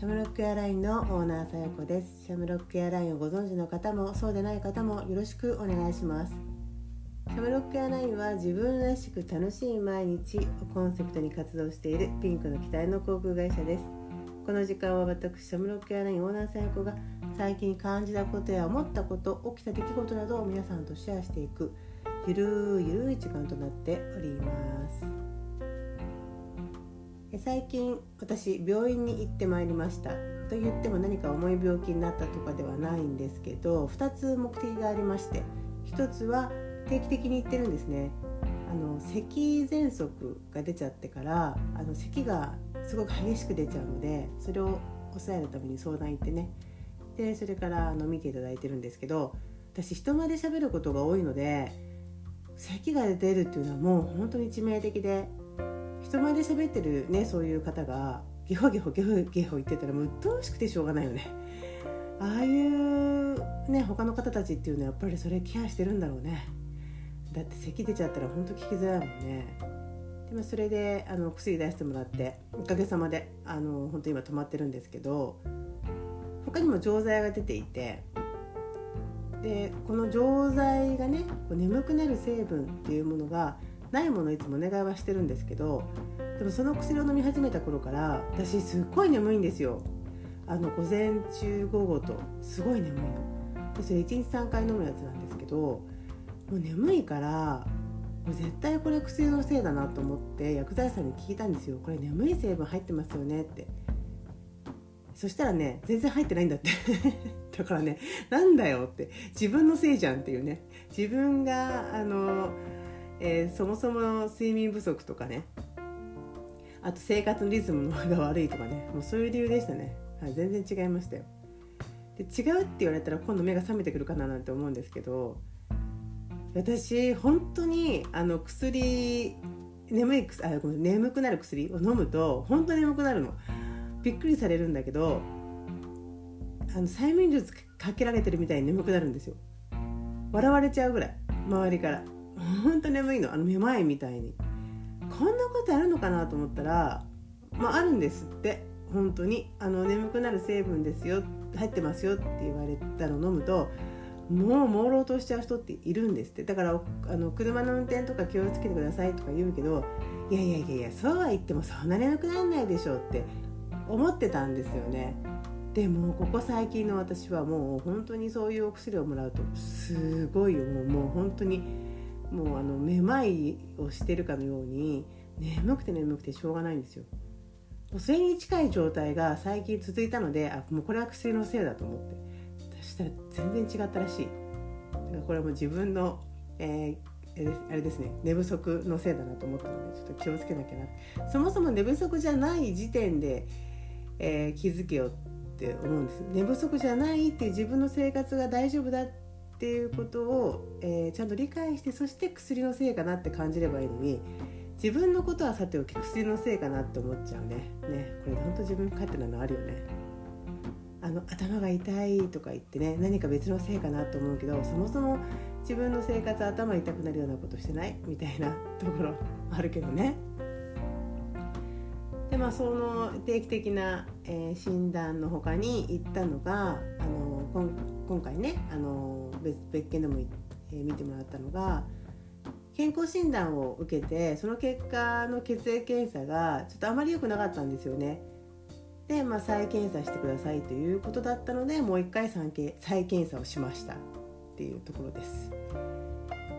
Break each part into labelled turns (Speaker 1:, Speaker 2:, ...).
Speaker 1: シャムロックエアラインのオーナーさよこです。シャムロックエアラインをご存知の方もそうでない方もよろしくお願いします。シャムロックエアラインは自分らしく楽しい毎日をコンセプトに活動しているピンクの機体の航空会社です。この時間は私シャムロックエアラインオーナーさよこが最近感じたことや思ったこと起きた出来事などを皆さんとシェアしていくゆるゆるい時間となっております。最近私病院に行ってまいりましたと言っても何か重い病気になったとかではないんですけど2つ目的がありまして1つは定期的に行ってるんですね。あの咳喘息が出ちゃってからあの咳がすごく激しく出ちゃうのでそれを抑えるために相談行ってね。でそれからあの見ていただいてるんですけど私人前で喋ることが多いので咳が出るっていうのはもう本当に致命的で人前で喋ってるねそういう方がゲホゲホゲホゲホ言ってたらもう鬱陶しくてしょうがないよね。ああいうね他の方たちっていうのはやっぱりそれケアしてるんだろうね。だって咳出ちゃったらほんと聞きづらいもんね。でもそれであの薬出してもらっておかげさまであの本当今止まってるんですけど他にも錠剤が出ていてでこの錠剤がね眠くなる成分っていうものがないものいつもお願いはしてるんですけどでもその薬を飲み始めた頃から私すっごい眠いんですよ。あの午前中午後とすごい眠いの。でそれ1日3回飲むやつなんですけどもう眠いからもう絶対これ薬のせいだなと思って薬剤師さんに聞いたんですよ。これ眠い成分入ってますよねって。そしたらね全然入ってないんだって。だからねなんだよって。自分のせいじゃんっていうね。自分があのえー、そもそも睡眠不足とかね。あと生活のリズムが悪いとかね。もうそういう理由でしたね、はい、全然違いましたよ。で違うって言われたら今度目が覚めてくるかななんて思うんですけど私本当にあの薬眠いあごめん眠くなる薬を飲むと本当に眠くなるの。びっくりされるんだけどあの催眠術かけられてるみたいに眠くなるんですよ。笑われちゃうぐらい。周りから。ほんと眠いのあのめまいみたいに。こんなことあるのかなと思ったらまああるんですって。本当に。あの眠くなる成分ですよ。入ってますよって言われたの飲むともう朦朧としちゃう人っているんですって。だからあの車の運転とか気をつけてくださいとか言うけどいやいやいやいやそうは言ってもそんな眠くならないでしょうって思ってたんですよね。でもここ最近の私はもう本当にそういうお薬をもらうとすごいよ。もうもう本当にもうあのめまいをしてるかのように眠くて眠くてしょうがないんですよ。それに近い状態が最近続いたのであもうこれは薬のせいだと思って。そしたら全然違ったらしい。だからこれはもう自分の、えー、あれですね寝不足のせいだなと思ったのでちょっと気をつけなきゃなそもそも寝不足じゃない時点で、えー、気づけよって思うんです。寝不足じゃないって自分の生活が大丈夫だってっていうことを、えー、ちゃんと理解してそして薬のせいかなって感じればいいのに自分のことはさておき薬のせいかなって思っちゃうね。ねこれ本当自分勝手なのあるよね。あの頭が痛いとか言ってね何か別のせいかなと思うけどそもそも自分の生活頭痛くなるようなことしてない？みたいなところあるけどね。でまあその定期的な、えー、診断のほかに行ったのがあの今回ねあの別別件でも、えー、見てもらったのが健康診断を受けてその結果の血液検査がちょっとあまり良くなかったんですよね。で、まあ、再検査してくださいということだったのでもう一回再検査をしましたっていうところです。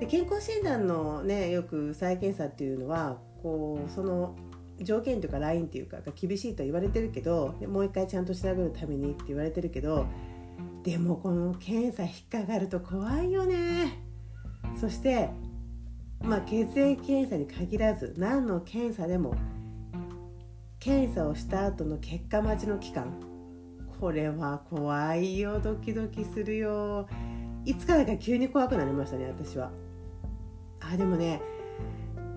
Speaker 1: で健康診断のねよく再検査っていうのはこうその条件というかラインっていうかが厳しいと言われてるけどもう一回ちゃんと調べるためにって言われてるけどでもこの検査引っかかると怖いよね。そしてまあ血液検査に限らず何の検査でも検査をした後の結果待ちの期間。これは怖いよ。ドキドキするよ。いつからか急に怖くなりましたね私は。あでもね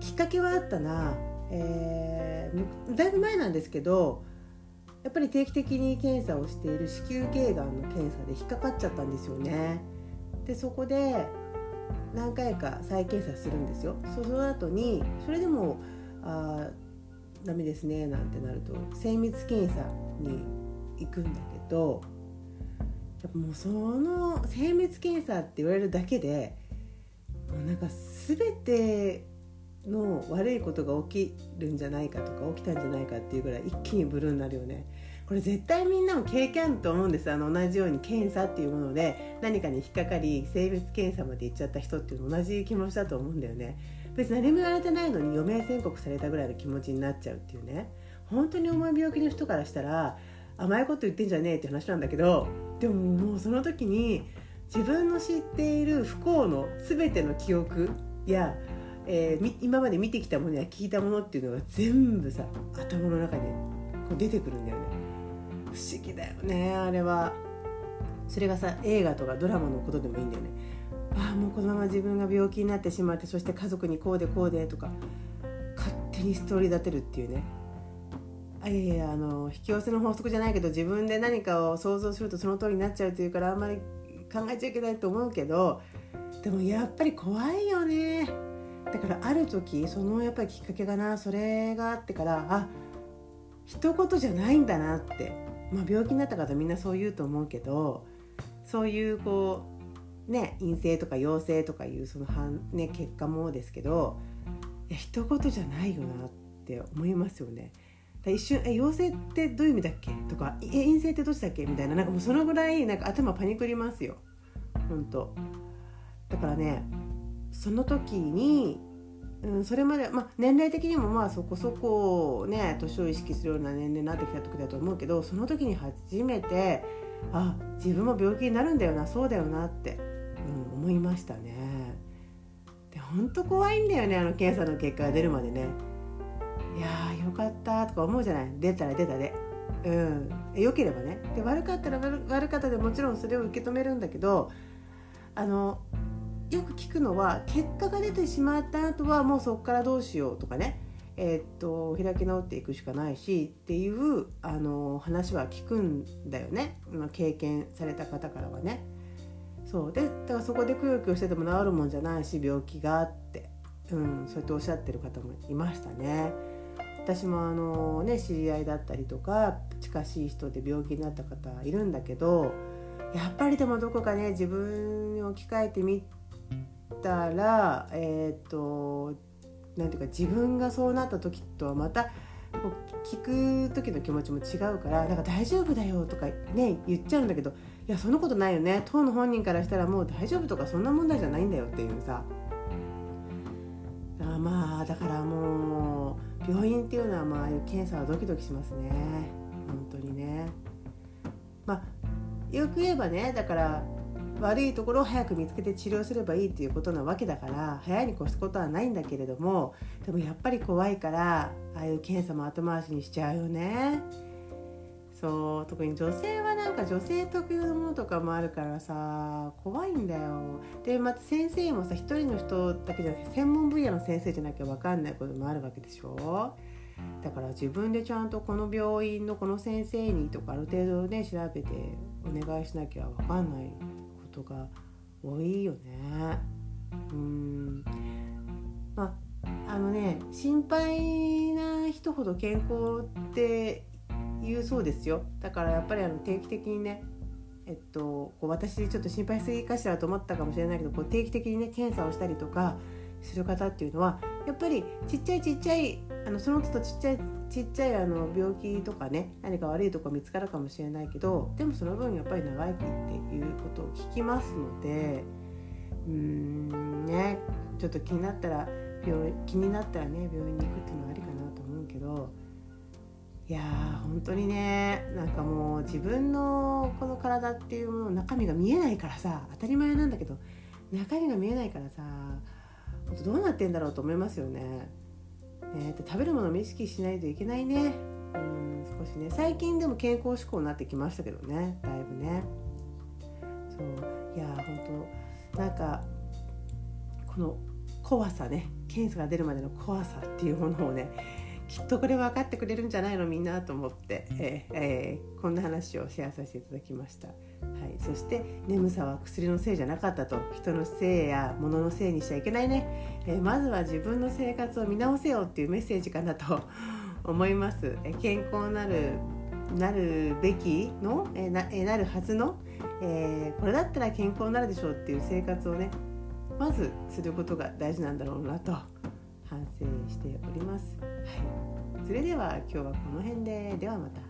Speaker 1: きっかけはあったな。えー、だいぶ前なんですけどやっぱり定期的に検査をしている子宮頸がんの検査で引っかかっちゃったんですよね。でそこで何回か再検査するんですよ。その後にそれでもあダメですねなんてなると精密検査に行くんだけどやっぱもうその精密検査って言われるだけでもうなんか全ての悪いことが起きるんじゃないかとか起きたんじゃないかっていうぐらい一気にブルーになるよね。これ絶対みんなも経験あると思うんです。あの同じように検査っていうもので何かに引っかかり性別検査まで行っちゃった人っていうの同じ気持ちだと思うんだよね。別に何も言われてないのに余命宣告されたぐらいの気持ちになっちゃうっていうね。本当に重い病気の人からしたら甘いこと言ってんじゃねえって話なんだけどでももうその時に自分の知っている不幸の全ての記憶や、えー、今まで見てきたものや聞いたものっていうのが全部さ頭の中にこう出てくるんだよね。不思議だよねあれは。それがさ映画とかドラマのことでもいいんだよね。ああもうこのまま自分が病気になってしまってそして家族にこうでこうでとか勝手にストーリー立てるっていうね。あいやいやあの引き寄せの法則じゃないけど自分で何かを想像するとその通りになっちゃうというからあんまり考えちゃいけないと思うけどでもやっぱり怖いよねだからある時そのやっぱりきっかけがなそれがあってからあ一言じゃないんだなってまあ、病気になった方みんなそう言うと思うけどそういうこうね陰性とか陽性とかいうその反、ね、結果もですけどいや一言じゃないよなって思いますよね。一瞬え陽性ってどういう意味だっけ？とかえ陰性ってどっちだっけ？みたいななんかもうそのぐらいなんか頭パニクりますよ。本当だからねその時にうん、それまで、まあ、年齢的にもまあそこそこね年を意識するような年齢になってきた時だと思うけどその時に初めてあ自分も病気になるんだよなそうだよなって、うん、思いましたね。で本当怖いんだよねあの検査の結果が出るまでね。いやーよかったとか思うじゃない？出たら出たで。うん、よければねで悪かったら悪かったでもちろんそれを受け止めるんだけどあのよく聞くのは結果が出てしまった後はもうそこからどうしようとかね。えー、っと開き直っていくしかないしっていうあの話は聞くんだよね。経験された方からはね。そう。でだからそこでくよくよしてても治るもんじゃないし病気があって、うん、そうやっておっしゃってる方もいましたね。私もあのね知り合いだったりとか近しい人で病気になった方いるんだけどやっぱりでもどこかね自分に置き換えてみたらえっ、ー、となんていうか自分がそうなった時とはまた聞く時の気持ちも違うからなんか大丈夫だよとかね言っちゃうんだけどいやそんなことないよね。当の本人からしたらもう大丈夫とかそんな問題じゃないんだよっていうさ。あまあだからもう病院っていうのはまあ検査はドキドキしますね。本当にね。まあよく言えばねだから悪いところを早く見つけて治療すればいいっていうことなわけだから早いに越すことはないんだけれどもでもやっぱり怖いからああいう検査も後回しにしちゃうよね。そう特に女性はなんか女性特有のものとかもあるからさ怖いんだよ。でまた先生もさ一人の人だけじゃなくて専門分野の先生じゃなきゃ分かんないこともあるわけでしょ。だから自分でちゃんとこの病院のこの先生にとかある程度ね調べてお願いしなきゃ分かんない。ことが多いよね。うんまああのね心配な人ほど健康って言うそうですよだからやっぱりあの定期的にねえっと、こう私ちょっと心配すぎかしらと思ったかもしれないけどこう定期的にね検査をしたりとかする方っていうのはやっぱりちっちゃいちっちゃいあのその都度ちっちゃいちっちゃいあの病気とかね何か悪いとこ見つかるかもしれないけどでもその分やっぱり長生きっていうことを聞きますのでうーんねちょっと気になったら病気になったらね病院に行くっていうのはありかなと思うけどいやー本当にねなんかもう自分のこの体っていうもの中身が見えないからさ当たり前なんだけど中身が見えないからさどうなってんだろうと思いますよね。ね食べるものも意識しないといけないね。うん少しね最近でも健康志向になってきましたけどねだいぶね。そういや本当なんかこの怖さね検査が出るまでの怖さっていうものをねきっとこれ分かってくれるんじゃないのみんなと思って、えー、え、こんな話をシェアさせていただきました。はい、そして眠さは薬のせいじゃなかったと人のせいや物のせいにしちゃいけないね、えー、まずは自分の生活を見直せよっていうメッセージかなと思います。え健康なるなるべきのえなえなるはずの、えこれだったら健康になるでしょうっていう生活をねまずすることが大事なんだろうなと反省しております。はい、それでは今日はこの辺でではまた。